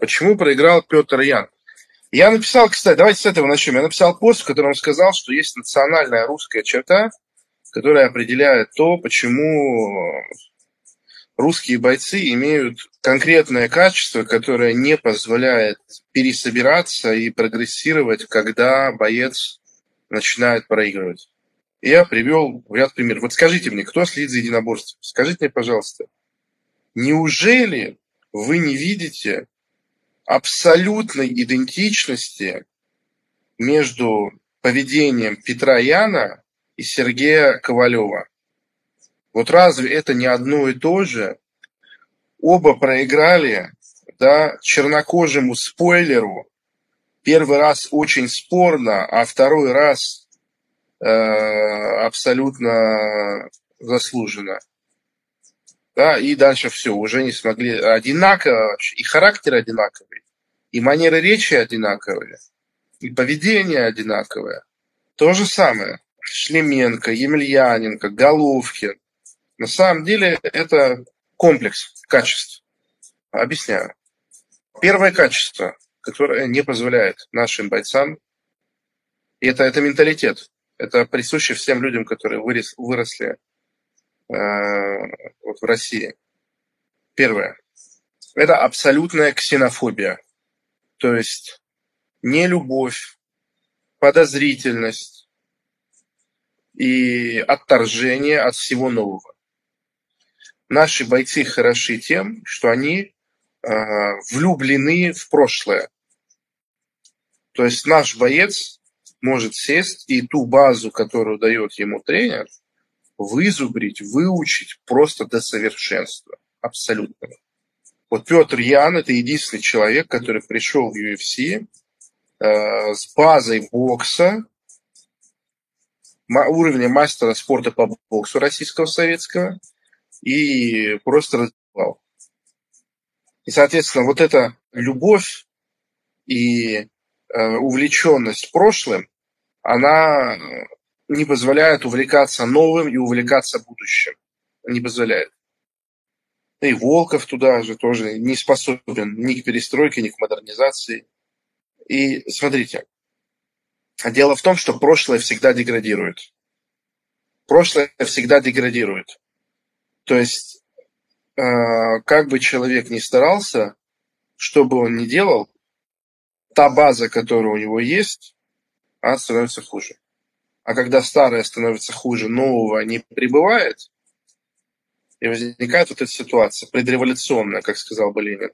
Почему проиграл Петр Ян? Я написал, кстати, давайте с этого начнем. Я написал пост, в котором сказал, что есть национальная русская черта, которая определяет то, почему русские бойцы имеют конкретное качество, которое не позволяет пересобираться и прогрессировать, когда боец начинает проигрывать. Я привел ряд примеров. Вот скажите мне, кто следит за единоборством? Скажите мне, пожалуйста, неужели вы не видите абсолютной идентичности между поведением Петра Яна и Сергея Ковалева? Вот разве это не одно и то же? Оба проиграли да, чернокожему спойлеру. Первый раз очень спорно, а второй раз э, абсолютно заслуженно. Да, и дальше все, уже не смогли. Одинаково, и характер одинаковый, и манера речи одинаковые, и поведение одинаковое. То же самое. Шлеменко, Емельяненко, Головкин. На самом деле это комплекс качеств. Объясняю. Первое качество, которое не позволяет нашим бойцам, это, это менталитет. Это присуще всем людям, которые вырос, выросли э, вот в России. Первое. Это абсолютная ксенофобия. То есть не любовь, подозрительность и отторжение от всего нового наши бойцы хороши тем, что они э, влюблены в прошлое. То есть наш боец может сесть и ту базу, которую дает ему тренер, вызубрить, выучить просто до совершенства. Абсолютно. Вот Петр Ян – это единственный человек, который пришел в UFC э, с базой бокса, уровня мастера спорта по боксу российского советского – и просто развивал. И, соответственно, вот эта любовь и э, увлеченность прошлым, она не позволяет увлекаться новым и увлекаться будущим. Не позволяет. И Волков туда же тоже не способен ни к перестройке, ни к модернизации. И смотрите, дело в том, что прошлое всегда деградирует. Прошлое всегда деградирует. То есть, э, как бы человек ни старался, что бы он ни делал, та база, которая у него есть, она становится хуже. А когда старая становится хуже, нового не прибывает, и возникает вот эта ситуация, предреволюционная, как сказал бы Ленин.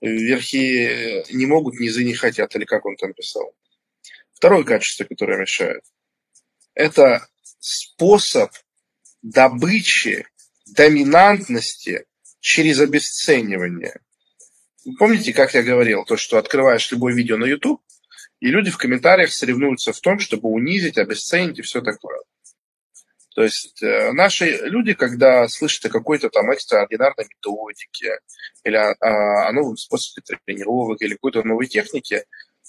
Верхи не могут, низы не хотят, или как он там писал. Второе качество, которое мешает, это способ добычи доминантности через обесценивание. Вы помните, как я говорил, то, что открываешь любое видео на YouTube, и люди в комментариях соревнуются в том, чтобы унизить, обесценить и все такое. То есть э, наши люди, когда слышат о какой-то там экстраординарной методике или о, о новом способе тренировок или какой-то новой технике,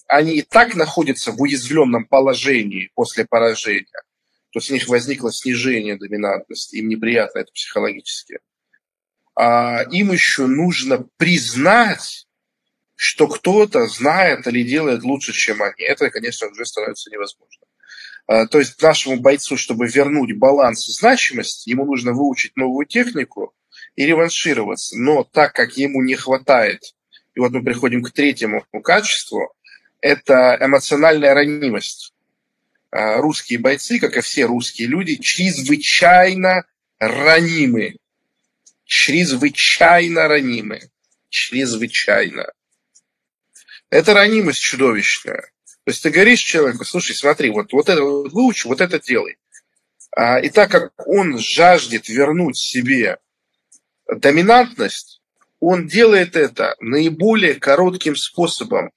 они и так находятся в уязвленном положении после поражения то есть у них возникло снижение доминантности, им неприятно это психологически. А им еще нужно признать, что кто-то знает или делает лучше, чем они. Это, конечно, уже становится невозможно. А, то есть нашему бойцу, чтобы вернуть баланс и значимость, ему нужно выучить новую технику и реваншироваться. Но так как ему не хватает, и вот мы приходим к третьему качеству, это эмоциональная ранимость. А, русские бойцы, как и все русские люди, чрезвычайно ранимы. Чрезвычайно ранимы. Чрезвычайно. Это ранимость чудовищная. То есть ты говоришь человеку, слушай, смотри, вот, вот это вот выучи, вот это делай. А, и так как он жаждет вернуть себе доминантность, он делает это наиболее коротким способом.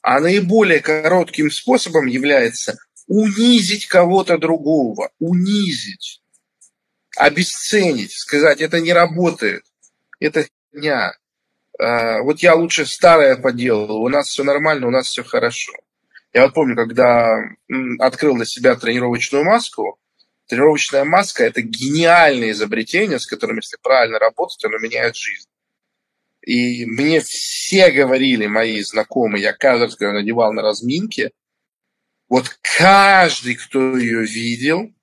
А наиболее коротким способом является унизить кого-то другого, унизить, обесценить, сказать, это не работает, это дня. А, вот я лучше старое поделал, у нас все нормально, у нас все хорошо. Я вот помню, когда открыл для себя тренировочную маску, тренировочная маска – это гениальное изобретение, с которым, если правильно работать, оно меняет жизнь. И мне все говорили, мои знакомые, я каждый надевал на разминке, вот каждый, кто ее видел,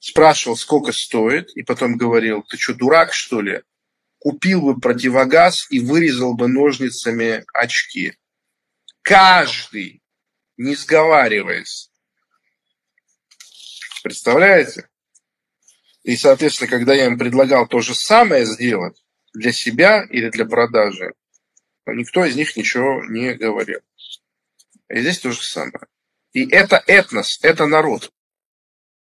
спрашивал, сколько стоит, и потом говорил, ты что, дурак, что ли? Купил бы противогаз и вырезал бы ножницами очки. Каждый, не сговариваясь. Представляете? И, соответственно, когда я им предлагал то же самое сделать для себя или для продажи, никто из них ничего не говорил. И здесь то же самое. И это этнос, это народ.